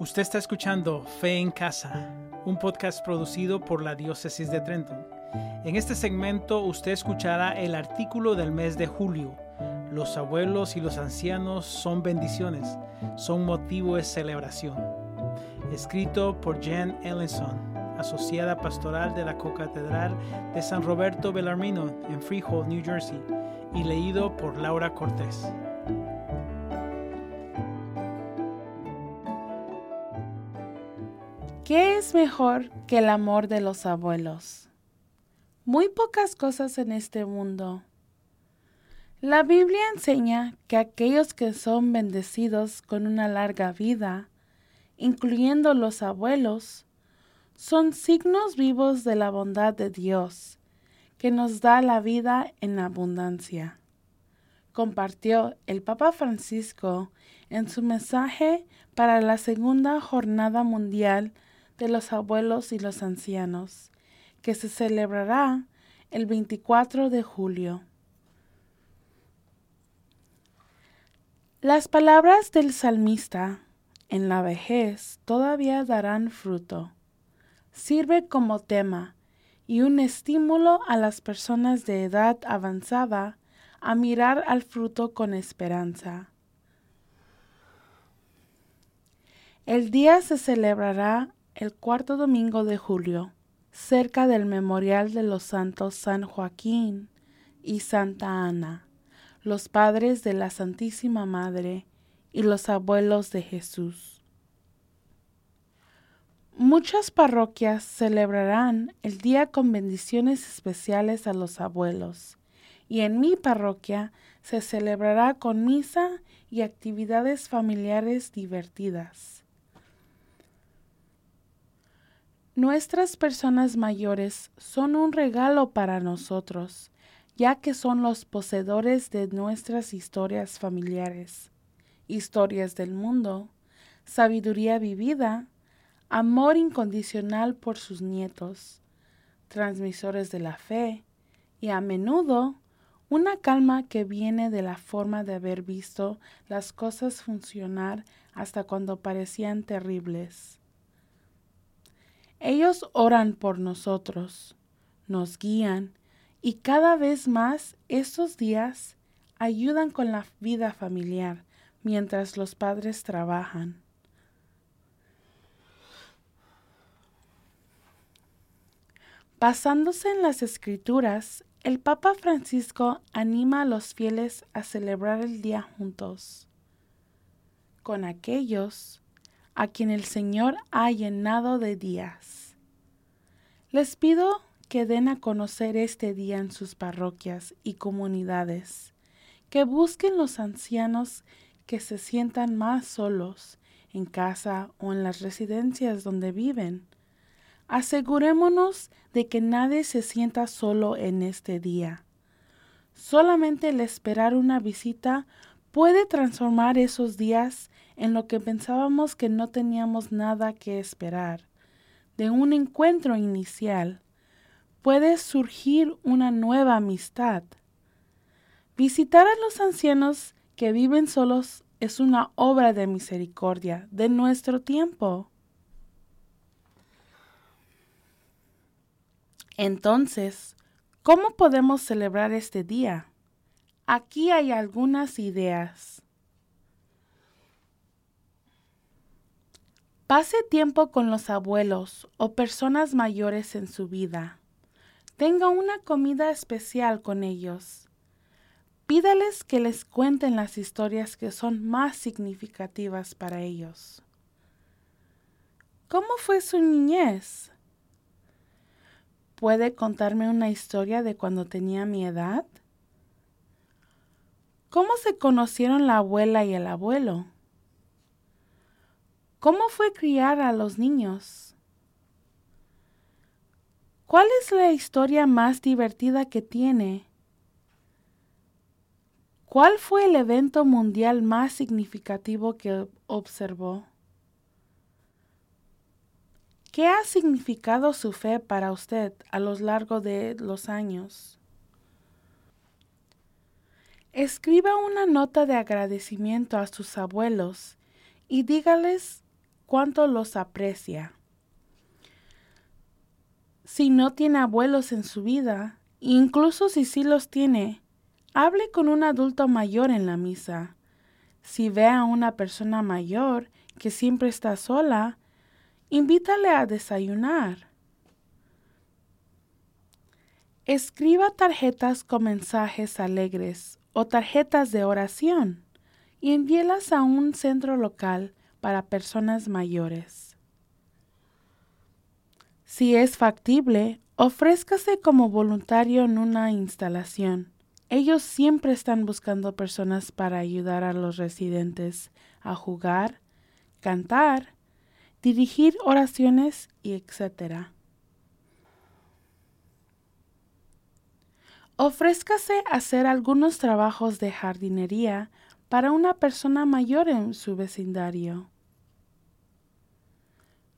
Usted está escuchando Fe en Casa, un podcast producido por la Diócesis de Trenton. En este segmento usted escuchará el artículo del mes de julio. Los abuelos y los ancianos son bendiciones, son motivo de celebración. Escrito por Jen Ellenson, asociada pastoral de la Cocatedral de San Roberto Bellarmino en Freehold, New Jersey, y leído por Laura Cortés. ¿Qué es mejor que el amor de los abuelos? Muy pocas cosas en este mundo. La Biblia enseña que aquellos que son bendecidos con una larga vida, incluyendo los abuelos, son signos vivos de la bondad de Dios, que nos da la vida en abundancia. Compartió el Papa Francisco en su mensaje para la Segunda Jornada Mundial de los abuelos y los ancianos, que se celebrará el 24 de julio. Las palabras del salmista en la vejez todavía darán fruto. Sirve como tema y un estímulo a las personas de edad avanzada a mirar al fruto con esperanza. El día se celebrará el cuarto domingo de julio, cerca del memorial de los santos San Joaquín y Santa Ana, los padres de la Santísima Madre y los abuelos de Jesús. Muchas parroquias celebrarán el día con bendiciones especiales a los abuelos, y en mi parroquia se celebrará con misa y actividades familiares divertidas. Nuestras personas mayores son un regalo para nosotros, ya que son los poseedores de nuestras historias familiares, historias del mundo, sabiduría vivida, amor incondicional por sus nietos, transmisores de la fe y a menudo una calma que viene de la forma de haber visto las cosas funcionar hasta cuando parecían terribles. Ellos oran por nosotros, nos guían y cada vez más estos días ayudan con la vida familiar mientras los padres trabajan. Basándose en las escrituras, el Papa Francisco anima a los fieles a celebrar el día juntos con aquellos a quien el Señor ha llenado de días. Les pido que den a conocer este día en sus parroquias y comunidades, que busquen los ancianos que se sientan más solos en casa o en las residencias donde viven. Asegurémonos de que nadie se sienta solo en este día. Solamente el esperar una visita puede transformar esos días en lo que pensábamos que no teníamos nada que esperar. De un encuentro inicial puede surgir una nueva amistad. Visitar a los ancianos que viven solos es una obra de misericordia de nuestro tiempo. Entonces, ¿cómo podemos celebrar este día? Aquí hay algunas ideas. Pase tiempo con los abuelos o personas mayores en su vida. Tenga una comida especial con ellos. Pídales que les cuenten las historias que son más significativas para ellos. ¿Cómo fue su niñez? ¿Puede contarme una historia de cuando tenía mi edad? ¿Cómo se conocieron la abuela y el abuelo? ¿Cómo fue criar a los niños? ¿Cuál es la historia más divertida que tiene? ¿Cuál fue el evento mundial más significativo que observó? ¿Qué ha significado su fe para usted a lo largo de los años? Escriba una nota de agradecimiento a sus abuelos y dígales cuánto los aprecia. Si no tiene abuelos en su vida, incluso si sí los tiene, hable con un adulto mayor en la misa. Si ve a una persona mayor que siempre está sola, invítale a desayunar. Escriba tarjetas con mensajes alegres o tarjetas de oración y envíelas a un centro local para personas mayores. Si es factible, ofrézcase como voluntario en una instalación. Ellos siempre están buscando personas para ayudar a los residentes a jugar, cantar, dirigir oraciones y etc. Ofrézcase hacer algunos trabajos de jardinería para una persona mayor en su vecindario.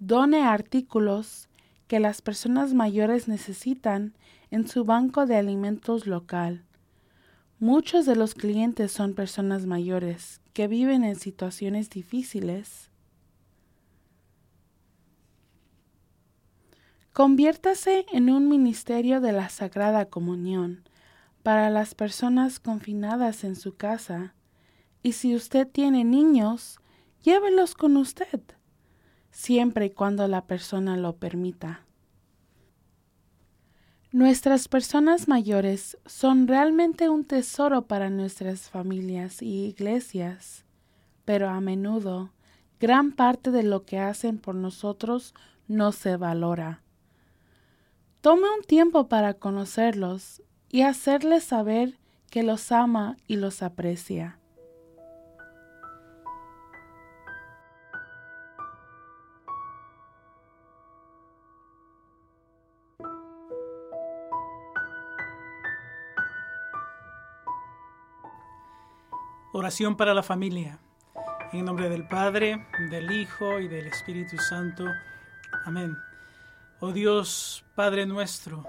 Done artículos que las personas mayores necesitan en su banco de alimentos local. Muchos de los clientes son personas mayores que viven en situaciones difíciles. Conviértase en un ministerio de la Sagrada Comunión para las personas confinadas en su casa y si usted tiene niños, llévelos con usted, siempre y cuando la persona lo permita. Nuestras personas mayores son realmente un tesoro para nuestras familias y iglesias, pero a menudo gran parte de lo que hacen por nosotros no se valora. Tome un tiempo para conocerlos y hacerles saber que los ama y los aprecia. Oración para la familia. En nombre del Padre, del Hijo y del Espíritu Santo. Amén. Oh Dios, Padre nuestro,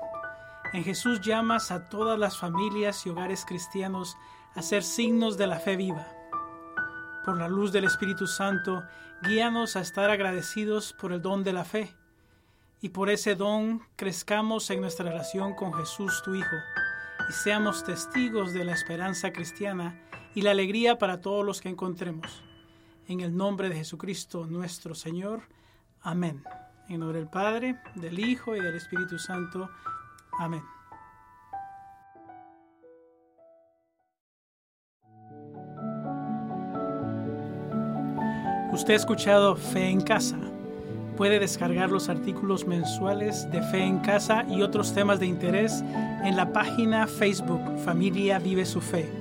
en Jesús llamas a todas las familias y hogares cristianos a ser signos de la fe viva. Por la luz del Espíritu Santo, guíanos a estar agradecidos por el don de la fe. Y por ese don crezcamos en nuestra relación con Jesús, tu Hijo, y seamos testigos de la esperanza cristiana y la alegría para todos los que encontremos. En el nombre de Jesucristo nuestro Señor. Amén. En nombre del Padre, del Hijo y del Espíritu Santo. Amén. Usted ha escuchado Fe en Casa. Puede descargar los artículos mensuales de Fe en Casa y otros temas de interés en la página Facebook Familia Vive su Fe.